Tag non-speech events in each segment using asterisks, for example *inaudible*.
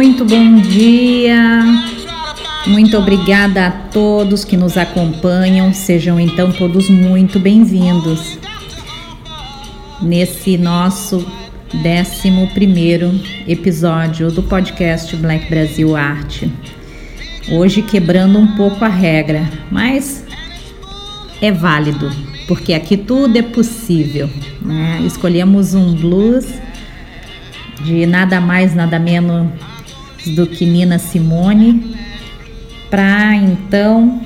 muito bom dia. Muito obrigada a todos que nos acompanham. Sejam então todos muito bem-vindos nesse nosso 11 episódio do podcast Black Brasil Arte. Hoje quebrando um pouco a regra, mas é válido, porque aqui tudo é possível. Né? Escolhemos um blues de nada mais, nada menos do que Nina Simone, para então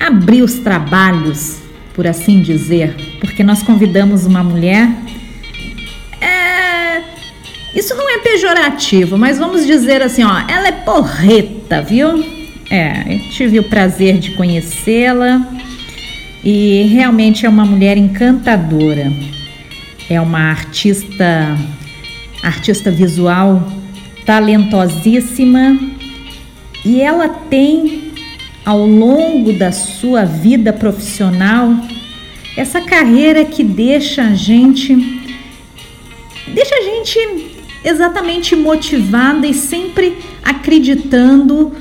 abrir os trabalhos, por assim dizer, porque nós convidamos uma mulher. É, isso não é pejorativo, mas vamos dizer assim, ó, ela é porreta, viu? É, eu tive o prazer de conhecê-la e realmente é uma mulher encantadora. É uma artista artista visual talentosíssima e ela tem ao longo da sua vida profissional essa carreira que deixa a gente deixa a gente exatamente motivada e sempre acreditando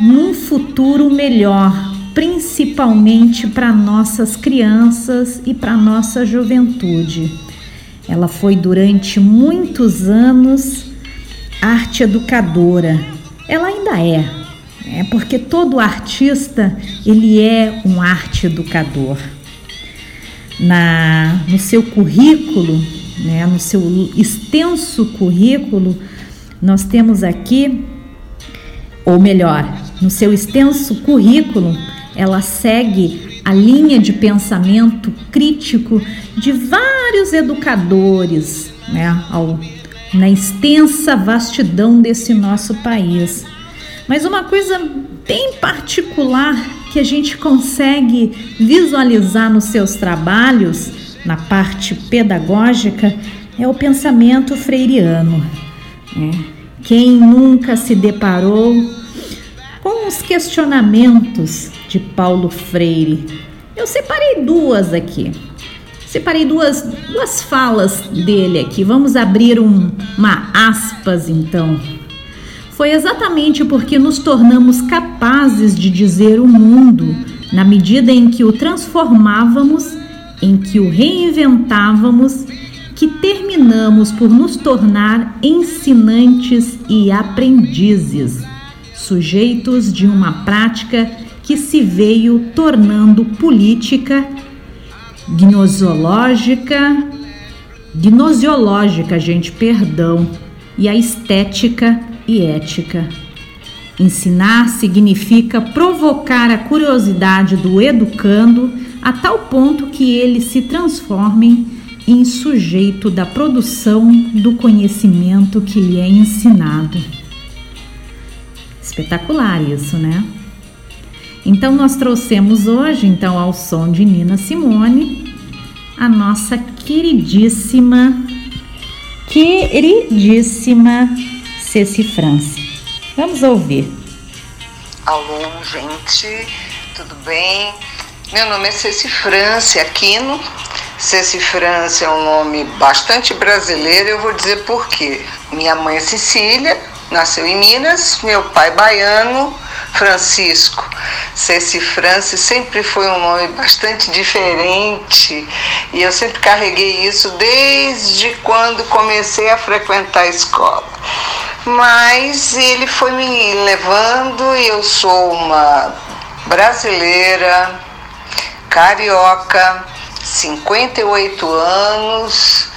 num futuro melhor, principalmente para nossas crianças e para nossa juventude. Ela foi durante muitos anos arte educadora. Ela ainda é, é porque todo artista ele é um arte educador. Na, no seu currículo, né, no seu extenso currículo, nós temos aqui, ou melhor, no seu extenso currículo, ela segue a linha de pensamento crítico de vários educadores né, ao, na extensa vastidão desse nosso país. Mas uma coisa bem particular que a gente consegue visualizar nos seus trabalhos, na parte pedagógica, é o pensamento freiriano. Né? Quem nunca se deparou com os questionamentos de Paulo Freire. Eu separei duas aqui. Separei duas, duas falas dele aqui. Vamos abrir um, uma aspas então. Foi exatamente porque nos tornamos capazes de dizer o mundo na medida em que o transformávamos, em que o reinventávamos, que terminamos por nos tornar ensinantes e aprendizes sujeitos de uma prática que se veio tornando política, gnosiológica, gnosiológica, gente, perdão, e a estética e ética. Ensinar significa provocar a curiosidade do educando a tal ponto que ele se transforme em sujeito da produção do conhecimento que lhe é ensinado. Espetacular isso, né? Então nós trouxemos hoje, então, ao som de Nina Simone, a nossa queridíssima, queridíssima Ceci France. Vamos ouvir. Alô, gente, tudo bem? Meu nome é Ceci France Aquino. Ceci France é um nome bastante brasileiro, eu vou dizer por quê. Minha mãe é Cecília, nasceu em Minas, meu pai baiano, Francisco. Ceci Francis sempre foi um nome bastante diferente e eu sempre carreguei isso desde quando comecei a frequentar a escola. Mas ele foi me levando e eu sou uma brasileira, carioca, 58 anos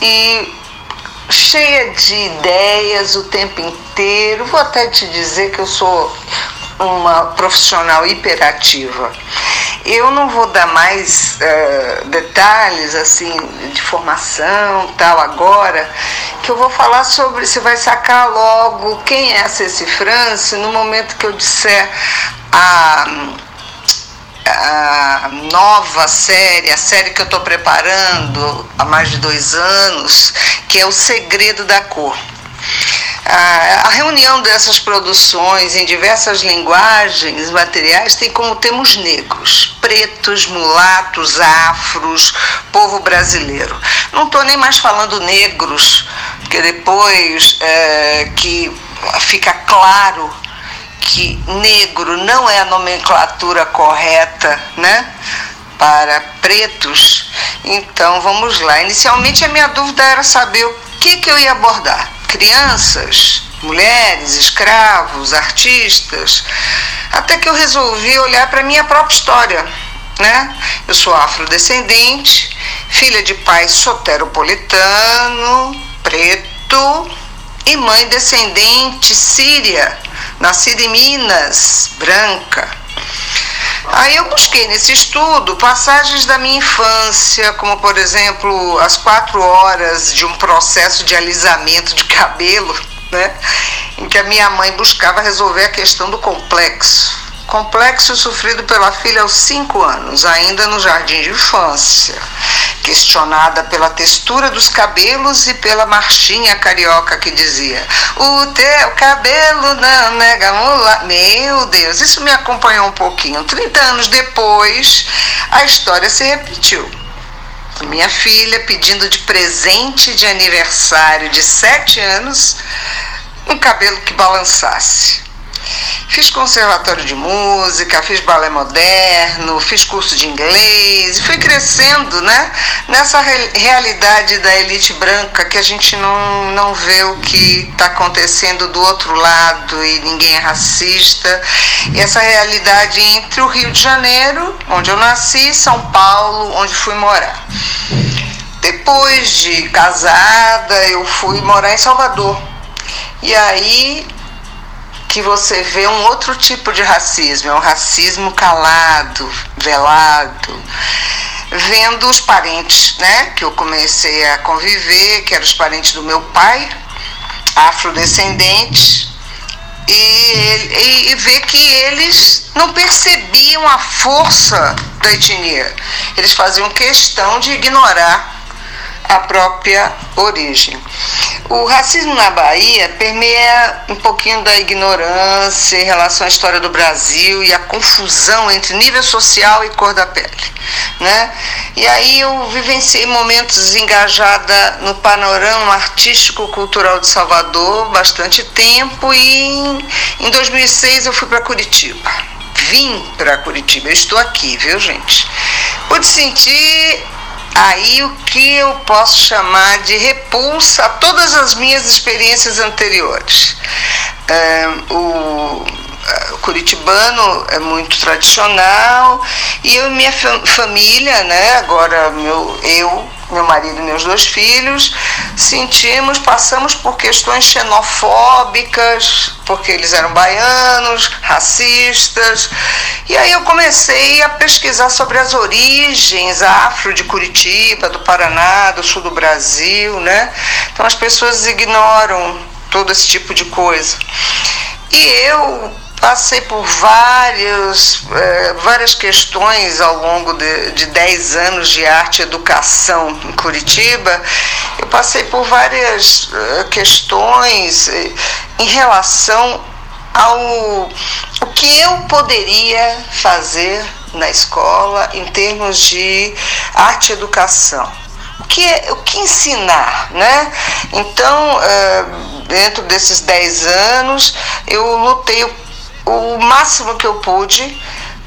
e cheia de ideias o tempo inteiro. Vou até te dizer que eu sou uma profissional hiperativa. Eu não vou dar mais uh, detalhes assim de formação tal agora, que eu vou falar sobre, você vai sacar logo quem é a Ceci France no momento que eu disser a a nova série, a série que eu estou preparando há mais de dois anos, que é O Segredo da Cor. A reunião dessas produções em diversas linguagens materiais tem como temas negros, pretos, mulatos, afros, povo brasileiro. Não estou nem mais falando negros, porque depois é, que fica claro que negro não é a nomenclatura correta, né? Para pretos. Então vamos lá. Inicialmente a minha dúvida era saber o que, que eu ia abordar. Crianças, mulheres, escravos, artistas, até que eu resolvi olhar para a minha própria história. Né? Eu sou afrodescendente, filha de pai soteropolitano, preto e mãe descendente síria, nascida em Minas, branca. Aí eu busquei nesse estudo passagens da minha infância, como por exemplo as quatro horas de um processo de alisamento de cabelo né? em que a minha mãe buscava resolver a questão do complexo. Complexo sofrido pela filha aos cinco anos, ainda no jardim de infância. Questionada pela textura dos cabelos e pela marchinha carioca que dizia: O teu cabelo não nega mula. Meu Deus, isso me acompanhou um pouquinho. 30 anos depois, a história se repetiu minha filha pedindo de presente de aniversário de sete anos um cabelo que balançasse. Fiz conservatório de música, fiz balé moderno, fiz curso de inglês fui crescendo né, nessa realidade da elite branca que a gente não, não vê o que está acontecendo do outro lado e ninguém é racista. E essa realidade entre o Rio de Janeiro, onde eu nasci, São Paulo, onde fui morar. Depois de casada, eu fui morar em Salvador. E aí que você vê um outro tipo de racismo, é um racismo calado, velado, vendo os parentes, né, que eu comecei a conviver, que eram os parentes do meu pai, afrodescendentes, e, e, e ver que eles não percebiam a força da etnia. Eles faziam questão de ignorar a própria origem. O racismo na Bahia permeia um pouquinho da ignorância em relação à história do Brasil e a confusão entre nível social e cor da pele. Né? E aí eu vivenciei momentos engajada no panorama artístico-cultural de Salvador bastante tempo e em 2006 eu fui para Curitiba. Vim para Curitiba, eu estou aqui, viu gente? Pude sentir aí o que eu posso chamar de repulsa a todas as minhas experiências anteriores. É, o, é, o curitibano é muito tradicional e eu e minha família, né, agora meu, eu meu marido e meus dois filhos, sentimos, passamos por questões xenofóbicas, porque eles eram baianos, racistas. E aí eu comecei a pesquisar sobre as origens afro de Curitiba, do Paraná, do sul do Brasil, né? Então as pessoas ignoram todo esse tipo de coisa. E eu passei por vários, é, várias questões ao longo de, de 10 anos de arte e educação em Curitiba. Eu passei por várias é, questões é, em relação ao o que eu poderia fazer na escola em termos de arte e educação. O que, o que ensinar, né? Então, dentro desses 10 anos, eu lutei o máximo que eu pude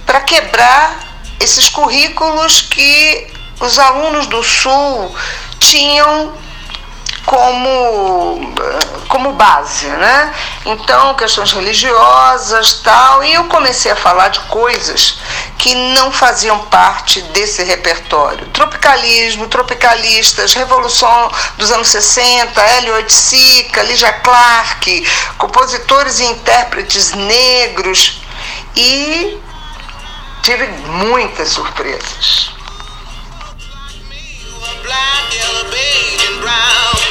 para quebrar esses currículos que os alunos do Sul tinham como, como base, né? Então, questões religiosas, tal, e eu comecei a falar de coisas que não faziam parte desse repertório. Tropicalismo, tropicalistas, Revolução dos anos 60, Hélio Oiticica, Lígia Clark, compositores e intérpretes negros e tive muitas surpresas. Black, yellow, beige, and brown.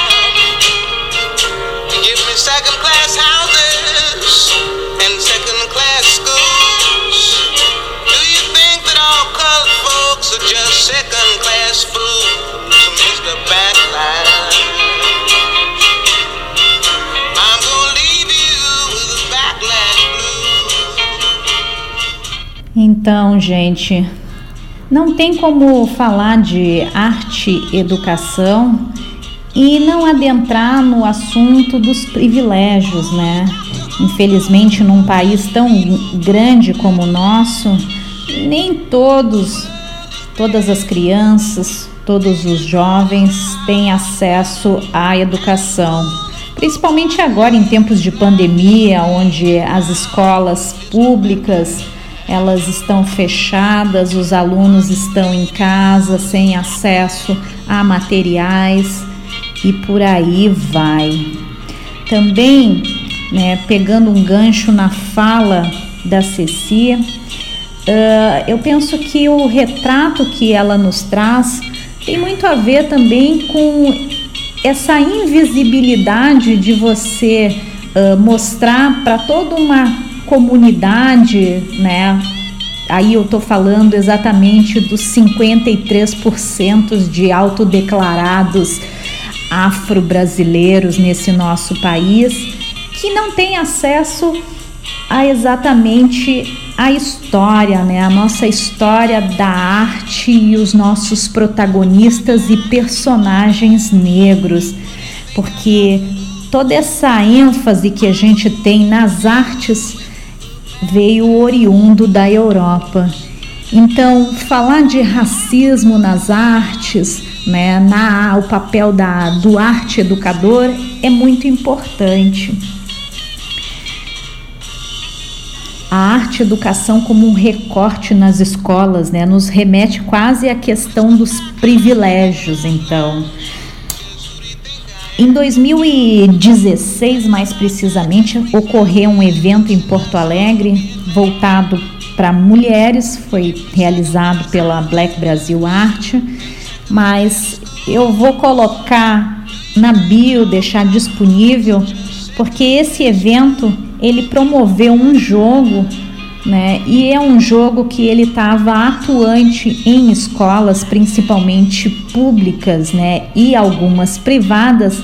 Então, gente, não tem como falar de arte educação e não adentrar no assunto dos privilégios, né? Infelizmente, num país tão grande como o nosso, nem todos, todas as crianças, todos os jovens têm acesso à educação. Principalmente agora em tempos de pandemia, onde as escolas públicas elas estão fechadas, os alunos estão em casa sem acesso a materiais e por aí vai. Também, né, pegando um gancho na fala da Ceci, uh, eu penso que o retrato que ela nos traz tem muito a ver também com essa invisibilidade de você uh, mostrar para toda uma comunidade, né? Aí eu tô falando exatamente dos 53% de autodeclarados afro-brasileiros nesse nosso país que não têm acesso a exatamente a história, né? A nossa história da arte e os nossos protagonistas e personagens negros, porque toda essa ênfase que a gente tem nas artes veio oriundo da Europa. Então, falar de racismo nas artes, né, na, o papel da, do arte educador é muito importante. A arte educação como um recorte nas escolas, né, nos remete quase à questão dos privilégios, então. Em 2016, mais precisamente, ocorreu um evento em Porto Alegre voltado para mulheres, foi realizado pela Black Brasil Arte, mas eu vou colocar na bio, deixar disponível, porque esse evento ele promoveu um jogo né? E é um jogo que ele estava atuante em escolas, principalmente públicas, né? E algumas privadas,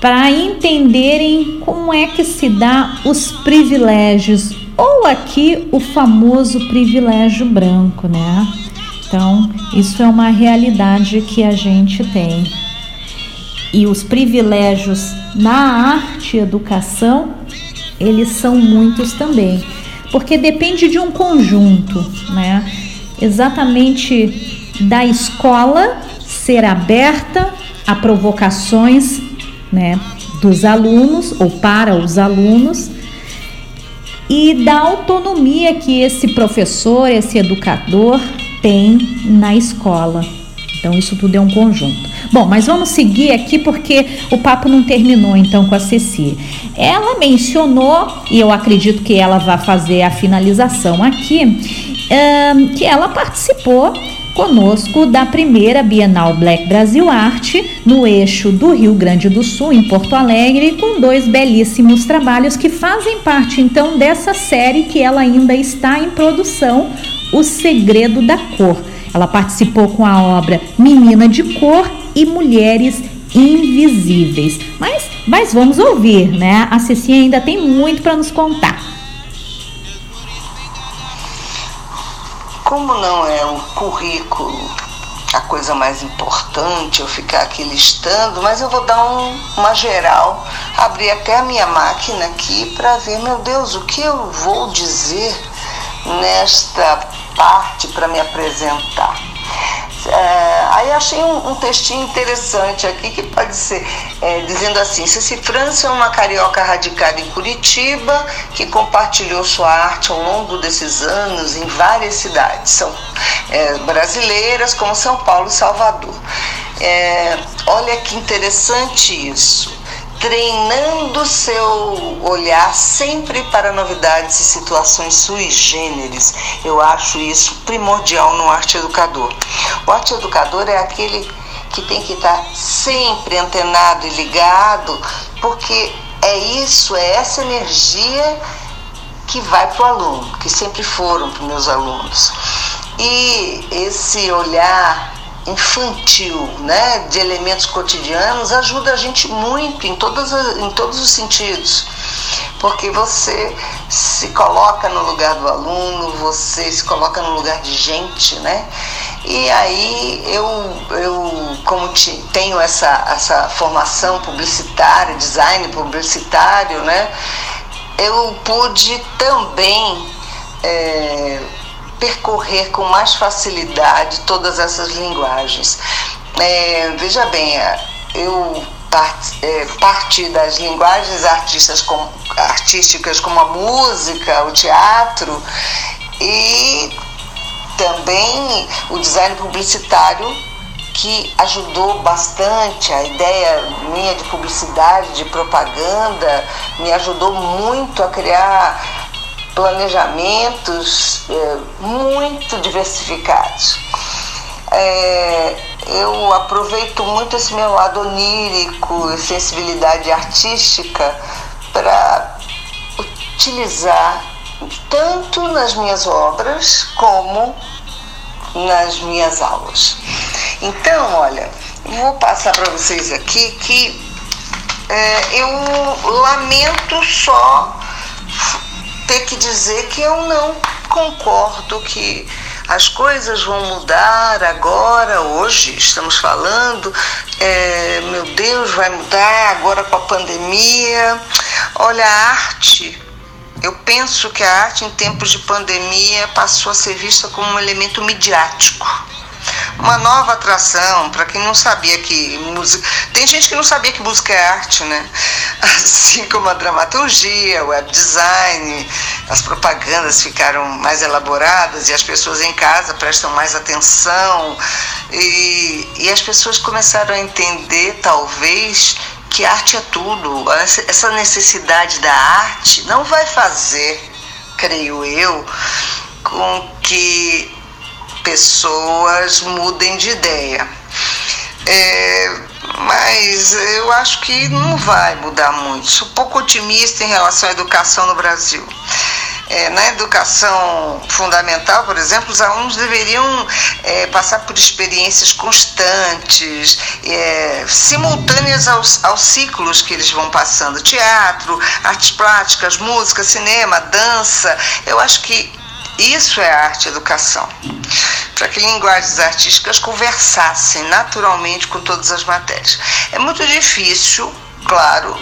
para entenderem como é que se dá os privilégios, ou aqui o famoso privilégio branco, né? Então, isso é uma realidade que a gente tem. E os privilégios na arte e educação, eles são muitos também porque depende de um conjunto, né? Exatamente da escola ser aberta a provocações, né, dos alunos ou para os alunos e da autonomia que esse professor, esse educador tem na escola. Então isso tudo é um conjunto. Bom, mas vamos seguir aqui porque o papo não terminou então com a Ceci. Ela mencionou, e eu acredito que ela vai fazer a finalização aqui, um, que ela participou conosco da primeira Bienal Black Brasil Arte no eixo do Rio Grande do Sul, em Porto Alegre, com dois belíssimos trabalhos que fazem parte então dessa série que ela ainda está em produção, O Segredo da Cor. Ela participou com a obra Menina de Cor e Mulheres Invisíveis. Mas, mas vamos ouvir, né? A Ceci ainda tem muito para nos contar. Como não é o currículo a coisa mais importante, eu ficar aqui listando, mas eu vou dar um, uma geral, abrir até a minha máquina aqui para ver, meu Deus, o que eu vou dizer nesta parte para me apresentar. É, aí achei um, um, textinho interessante aqui que pode ser é, dizendo assim: Ceci França é uma carioca radicada em Curitiba que compartilhou sua arte ao longo desses anos em várias cidades, são é, brasileiras como São Paulo e Salvador. É, olha que interessante isso treinando seu olhar sempre para novidades e situações sui generis. Eu acho isso primordial no arte educador. O arte educador é aquele que tem que estar sempre antenado e ligado, porque é isso, é essa energia que vai para o aluno, que sempre foram para meus alunos. E esse olhar infantil, né, de elementos cotidianos, ajuda a gente muito em, todas, em todos os sentidos. Porque você se coloca no lugar do aluno, você se coloca no lugar de gente, né? E aí eu, eu como tenho essa, essa formação publicitária, design publicitário, né? Eu pude também é, percorrer com mais facilidade todas essas linguagens. É, veja bem, eu é, parti das linguagens artistas como, artísticas como a música, o teatro e também o design publicitário que ajudou bastante a ideia minha de publicidade, de propaganda, me ajudou muito a criar planejamentos é, muito diversificados. É, eu aproveito muito esse meu lado onírico, sensibilidade artística para utilizar tanto nas minhas obras como nas minhas aulas. Então, olha, vou passar para vocês aqui que é, eu lamento só ter que dizer que eu não concordo que as coisas vão mudar agora, hoje, estamos falando, é, meu Deus, vai mudar agora com a pandemia. Olha, a arte, eu penso que a arte em tempos de pandemia passou a ser vista como um elemento midiático uma nova atração para quem não sabia que música. Tem gente que não sabia que música é arte, né? *laughs* Assim como a dramaturgia, o web design, as propagandas ficaram mais elaboradas e as pessoas em casa prestam mais atenção e, e as pessoas começaram a entender, talvez, que arte é tudo. Essa necessidade da arte não vai fazer, creio eu, com que pessoas mudem de ideia. É, mas eu acho que não vai mudar muito. Sou pouco otimista em relação à educação no Brasil. É, na educação fundamental, por exemplo, os alunos deveriam é, passar por experiências constantes, é, simultâneas aos, aos ciclos que eles vão passando: teatro, artes plásticas, música, cinema, dança. Eu acho que isso é arte educação. Para que linguagens artísticas conversassem naturalmente com todas as matérias. É muito difícil, claro,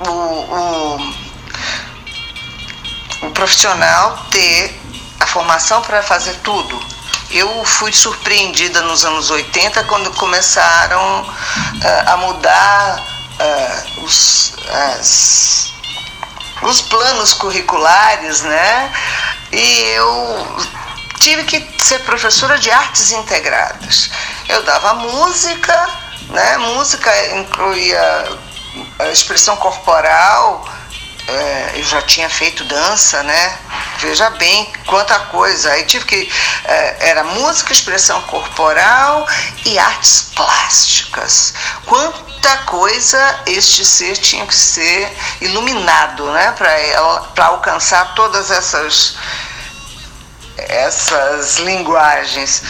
o, o, o profissional ter a formação para fazer tudo. Eu fui surpreendida nos anos 80 quando começaram uh, a mudar uh, os, as, os planos curriculares, né? E eu tive que ser professora de artes integradas. Eu dava música, né? Música incluía a expressão corporal, é, eu já tinha feito dança, né? Veja bem quanta coisa. Aí tive que. É, era música, expressão corporal e artes plásticas. Quanta coisa este ser tinha que ser iluminado, né? Para alcançar todas essas, essas linguagens.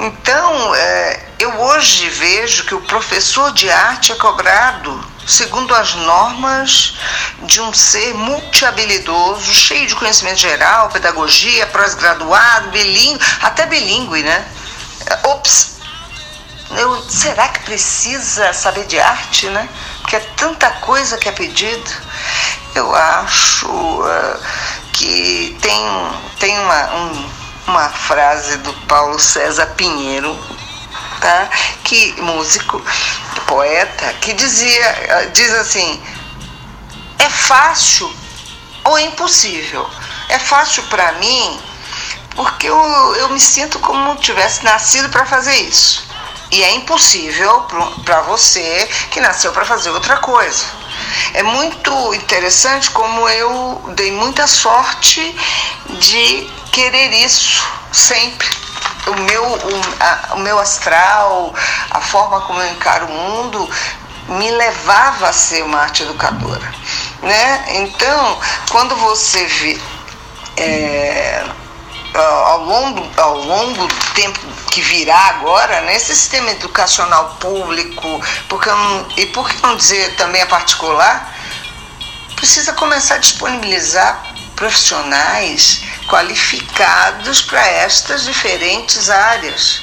Então, é, eu hoje vejo que o professor de arte é cobrado segundo as normas de um ser multi-habilidoso, cheio de conhecimento geral, pedagogia, pós-graduado, bilíngue, até bilíngue, né? Ops! Eu, será que precisa saber de arte, né? Porque é tanta coisa que é pedido. Eu acho uh, que tem, tem uma, um, uma frase do Paulo César Pinheiro, tá? que músico, poeta, que dizia, diz assim, é fácil ou é impossível? É fácil para mim porque eu, eu me sinto como tivesse nascido para fazer isso. E é impossível para você que nasceu para fazer outra coisa. É muito interessante como eu dei muita sorte de querer isso sempre o meu, o, a, o meu astral, a forma como eu encaro o mundo, me levava a ser uma arte educadora. Né? Então, quando você vê é, ao, longo, ao longo do tempo que virá agora, né, sistema educacional público, porque e por que não dizer também a particular, precisa começar a disponibilizar profissionais qualificados para estas diferentes áreas.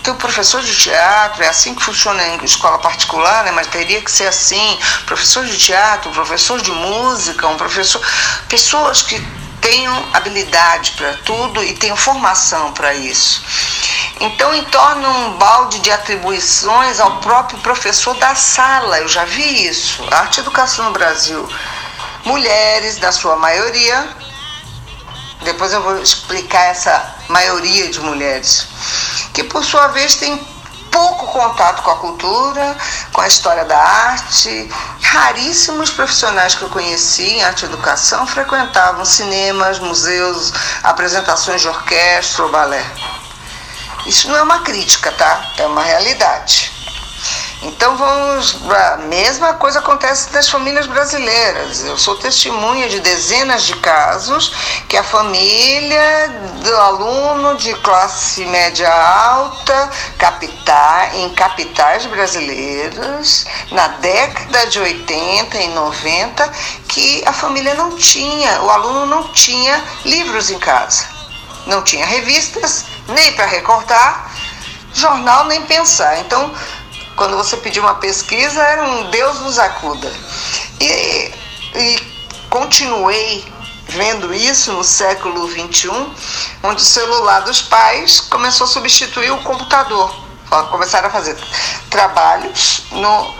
Então, professor de teatro, é assim que funciona em escola particular, né? mas teria que ser assim: professor de teatro, professor de música, um professor. Pessoas que tenham habilidade para tudo e tenham formação para isso. Então, entorna um balde de atribuições ao próprio professor da sala. Eu já vi isso. A arte educação no Brasil. Mulheres, na sua maioria. Depois eu vou explicar essa maioria de mulheres. Que, por sua vez, tem pouco contato com a cultura, com a história da arte. Raríssimos profissionais que eu conheci em arte e educação frequentavam cinemas, museus, apresentações de orquestra ou balé. Isso não é uma crítica, tá? É uma realidade. Então vamos. A mesma coisa acontece nas famílias brasileiras. Eu sou testemunha de dezenas de casos que a família do aluno de classe média alta, capital, em capitais brasileiras, na década de 80 e 90, que a família não tinha, o aluno não tinha livros em casa. Não tinha revistas, nem para recortar, jornal nem pensar. Então, quando você pediu uma pesquisa, era um Deus nos acuda. E, e continuei vendo isso no século XXI, onde o celular dos pais começou a substituir o computador. Começaram a fazer trabalhos no,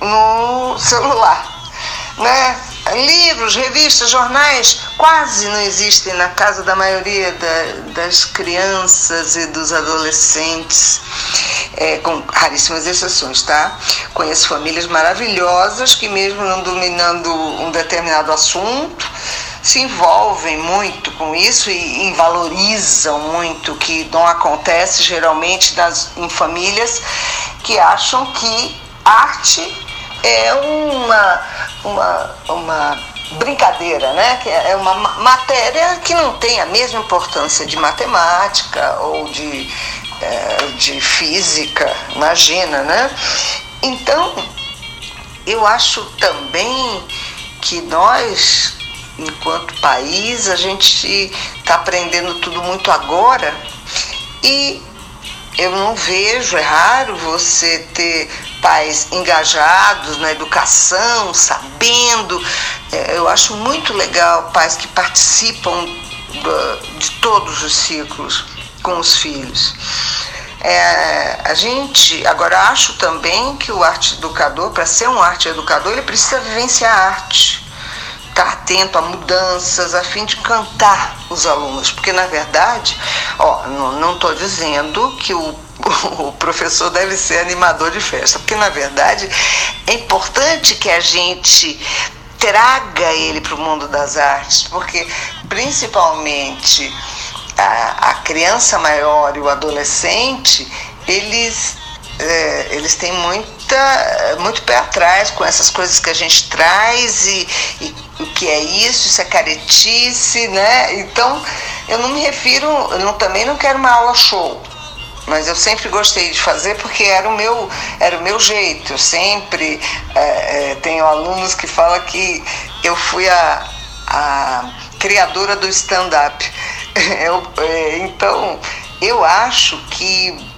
no celular. Né? Livros, revistas, jornais quase não existem na casa da maioria da, das crianças e dos adolescentes, é, com raríssimas exceções, tá? Conheço famílias maravilhosas que, mesmo não dominando um determinado assunto, se envolvem muito com isso e, e valorizam muito, que não acontece geralmente nas, em famílias que acham que arte é uma, uma, uma brincadeira, né? Que é uma matéria que não tem a mesma importância de matemática ou de, é, de física, imagina, né? Então, eu acho também que nós, enquanto país, a gente está aprendendo tudo muito agora e eu não vejo, é raro você ter pais engajados na educação, sabendo. É, eu acho muito legal pais que participam de todos os ciclos com os filhos. É, a gente agora acho também que o arte educador, para ser um arte educador, ele precisa vivenciar a arte, estar tá atento a mudanças, a fim de cantar os alunos, porque na verdade, ó, não estou dizendo que o *laughs* o professor deve ser animador de festa, porque na verdade é importante que a gente traga ele para o mundo das artes, porque principalmente a, a criança maior e o adolescente, eles, é, eles têm muita, muito pé atrás com essas coisas que a gente traz e, e o que é isso, isso é caretice, né? Então, eu não me refiro, eu não, também não quero uma aula show, mas eu sempre gostei de fazer porque era o meu, era o meu jeito. Eu sempre é, é, tenho alunos que falam que eu fui a, a criadora do stand-up. *laughs* é, então, eu acho que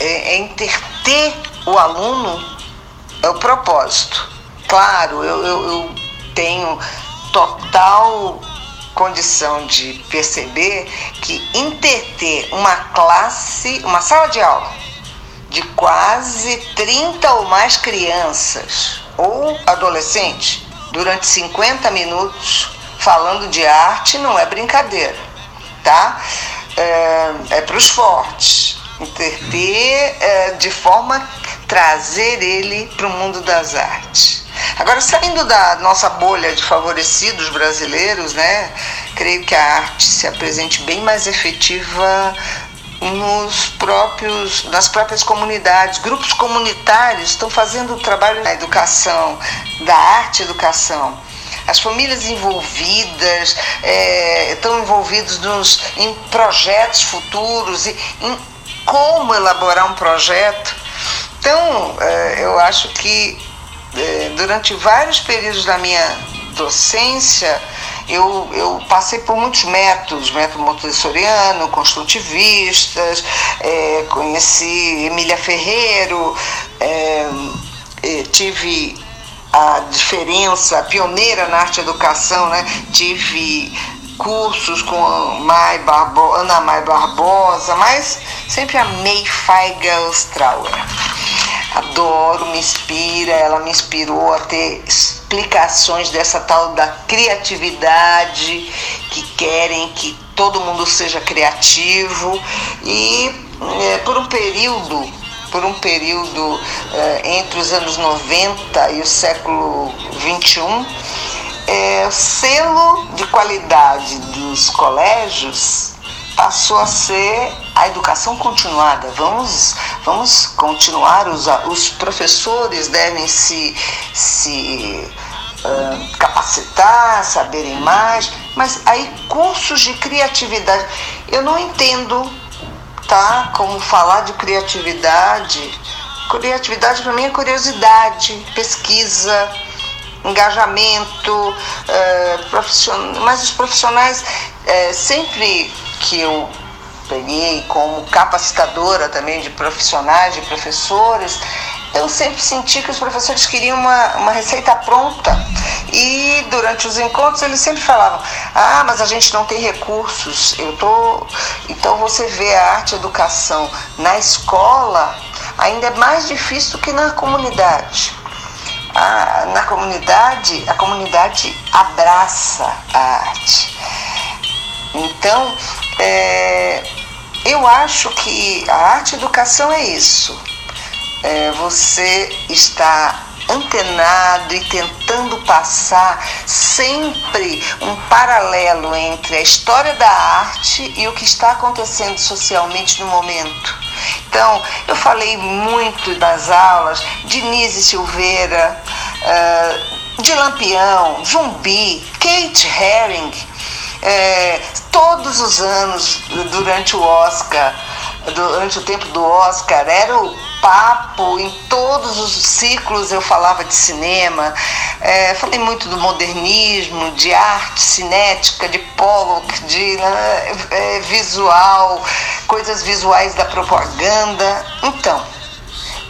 é, é interter o aluno é o propósito. Claro, eu, eu, eu tenho total condição de perceber que interter uma classe, uma sala de aula de quase 30 ou mais crianças ou adolescentes durante 50 minutos falando de arte não é brincadeira, tá? É, é para os fortes. Interter é, de forma trazer ele para o mundo das artes. Agora, saindo da nossa bolha de favorecidos brasileiros, né, creio que a arte se apresente bem mais efetiva nos próprios, nas próprias comunidades. Grupos comunitários estão fazendo o trabalho na educação, da arte educação. As famílias envolvidas é, estão envolvidos nos, em projetos futuros e em como elaborar um projeto. Então, é, eu acho que durante vários períodos da minha docência, eu, eu passei por muitos métodos, método montessoriano, construtivistas, é, conheci Emília Ferreiro, é, tive a diferença, pioneira na arte educação, né? tive cursos com Mai Barbo, Ana Mai Barbosa, mas sempre amei Feiga Strauer. Adoro, me inspira, ela me inspirou a ter explicações dessa tal da criatividade, que querem que todo mundo seja criativo e é, por um período por um período é, entre os anos 90 e o século 21 é, selo de qualidade dos colégios passou a ser a educação continuada. Vamos, vamos continuar, os, os professores devem se, se uh, capacitar, saberem mais, mas aí cursos de criatividade. Eu não entendo tá, como falar de criatividade. Criatividade para mim é curiosidade, pesquisa, engajamento, profissional, mas os profissionais, é, sempre que eu peguei como capacitadora também de profissionais, de professores, eu sempre senti que os professores queriam uma, uma receita pronta. E durante os encontros eles sempre falavam: Ah, mas a gente não tem recursos. Eu tô... Então você vê a arte educação na escola ainda é mais difícil do que na comunidade a, na comunidade, a comunidade abraça a arte. Então, é, eu acho que a arte educação é isso. É, você está antenado e tentando passar sempre um paralelo entre a história da arte e o que está acontecendo socialmente no momento. Então, eu falei muito das aulas de Nise Silveira, uh, de Lampião, Zumbi, Kate Herring, é, todos os anos durante o Oscar, durante o tempo do Oscar, era o papo, em todos os ciclos eu falava de cinema, é, falei muito do modernismo, de arte cinética, de Pollock, de né, é, visual, coisas visuais da propaganda. Então,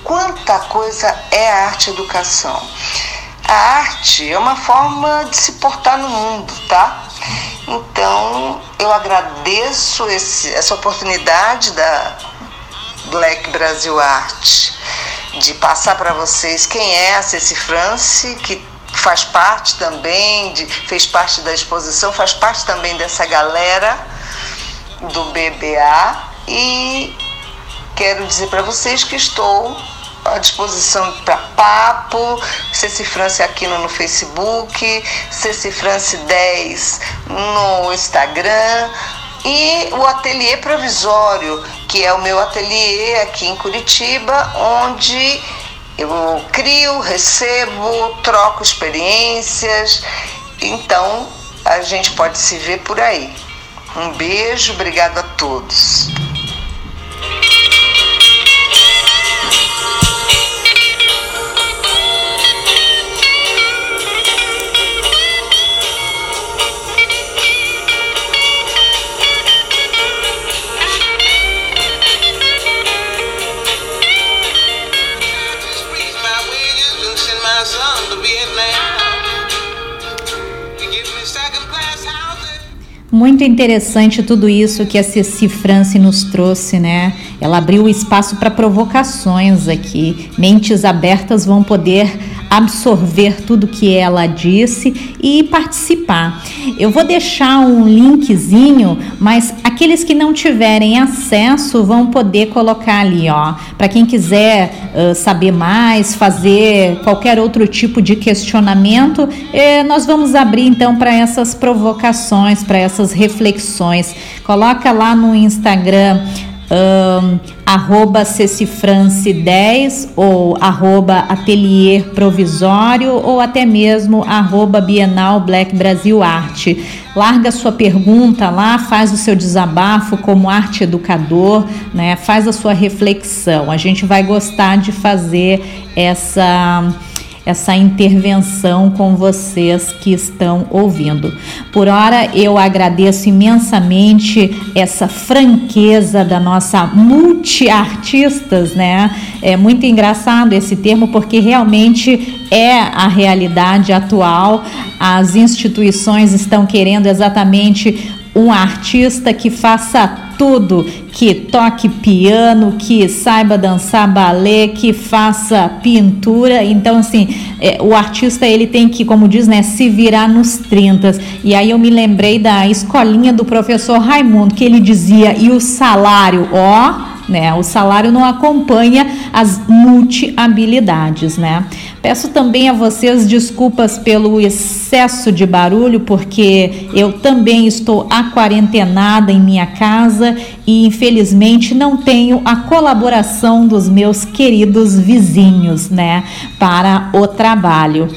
quanta coisa é a arte educação? A arte é uma forma de se portar no mundo, tá? Então, eu agradeço esse, essa oportunidade da Black Brasil Art, de passar para vocês quem é a Ceci France, que faz parte também, de, fez parte da exposição, faz parte também dessa galera do BBA e quero dizer para vocês que estou à disposição para papo, Ceci France aqui no, Facebook, Ceci France 10 no Instagram, e o ateliê provisório, que é o meu ateliê aqui em Curitiba, onde eu crio, recebo, troco experiências. Então a gente pode se ver por aí. Um beijo, obrigado a todos. Muito interessante tudo isso que a Ceci France nos trouxe, né? Ela abriu espaço para provocações aqui. Mentes abertas vão poder absorver tudo que ela disse e participar. Eu vou deixar um linkzinho, mas aqueles que não tiverem acesso vão poder colocar ali, ó, para quem quiser uh, saber mais, fazer qualquer outro tipo de questionamento, eh, nós vamos abrir então para essas provocações, para essas reflexões. Coloca lá no Instagram um, arroba cecifrance10 ou arroba atelier provisório ou até mesmo arroba Bienal Black Brasil Arte. Larga sua pergunta lá, faz o seu desabafo como arte educador, né? faz a sua reflexão. A gente vai gostar de fazer essa essa intervenção com vocês que estão ouvindo. Por hora, eu agradeço imensamente essa franqueza da nossa multiartistas, né? É muito engraçado esse termo porque realmente é a realidade atual. As instituições estão querendo exatamente um artista que faça tudo, que toque piano, que saiba dançar balé, que faça pintura. Então, assim, é, o artista ele tem que, como diz, né, se virar nos 30. E aí eu me lembrei da escolinha do professor Raimundo, que ele dizia, e o salário, ó né? O salário não acompanha as multi-habilidades, né? Peço também a vocês desculpas pelo excesso de barulho, porque eu também estou aquarentenada em minha casa e infelizmente não tenho a colaboração dos meus queridos vizinhos, né, para o trabalho.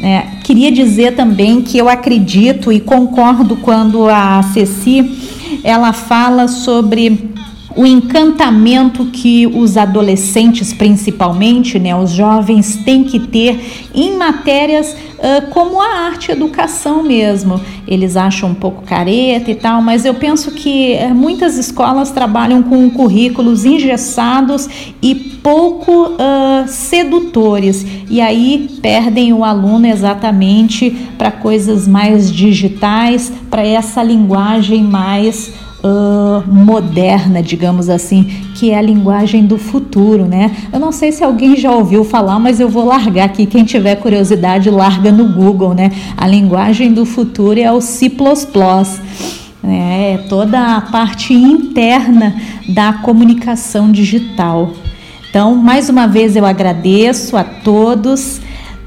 É, queria dizer também que eu acredito e concordo quando a Ceci ela fala sobre o encantamento que os adolescentes, principalmente, né, os jovens, têm que ter em matérias uh, como a arte e educação mesmo. Eles acham um pouco careta e tal, mas eu penso que uh, muitas escolas trabalham com currículos engessados e pouco uh, sedutores, e aí perdem o aluno exatamente para coisas mais digitais, para essa linguagem mais uh, moderna, digamos assim, que é a linguagem do futuro, né? Eu não sei se alguém já ouviu falar, mas eu vou largar aqui. Quem tiver curiosidade, larga no Google, né? A linguagem do futuro é o C++. Né? É toda a parte interna da comunicação digital. Então, mais uma vez eu agradeço a todos.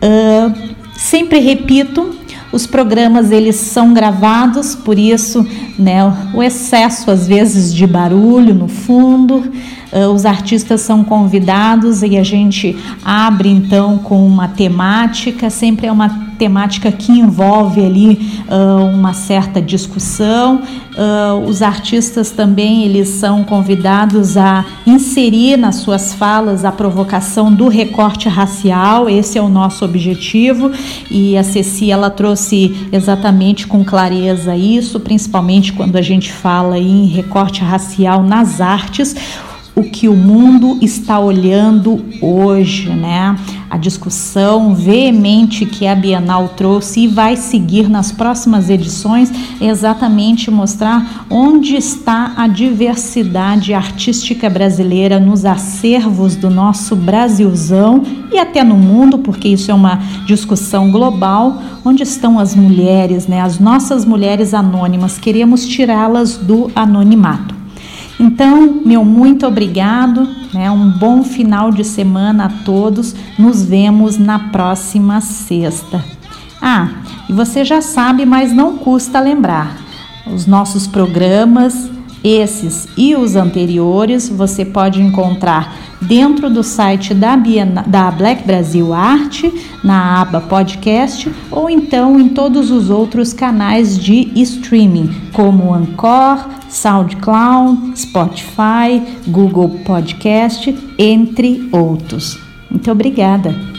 Uh, sempre repito, os programas eles são gravados, por isso, né, o excesso às vezes de barulho no fundo. Uh, os artistas são convidados e a gente abre então com uma temática, sempre é uma temática que envolve ali uh, uma certa discussão. Uh, os artistas também eles são convidados a inserir nas suas falas a provocação do recorte racial. Esse é o nosso objetivo e a Ceci ela trouxe exatamente com clareza isso, principalmente quando a gente fala em recorte racial nas artes o que o mundo está olhando hoje, né? A discussão veemente que a Bienal trouxe e vai seguir nas próximas edições é exatamente mostrar onde está a diversidade artística brasileira nos acervos do nosso Brasilzão e até no mundo, porque isso é uma discussão global, onde estão as mulheres, né? As nossas mulheres anônimas, queremos tirá-las do anonimato. Então, meu muito obrigado, né? um bom final de semana a todos. Nos vemos na próxima sexta. Ah, e você já sabe, mas não custa lembrar: os nossos programas, esses e os anteriores, você pode encontrar dentro do site da, da Black Brasil Arte, na aba podcast, ou então em todos os outros canais de streaming, como Anchor, SoundCloud, Spotify, Google Podcast, entre outros. Muito obrigada!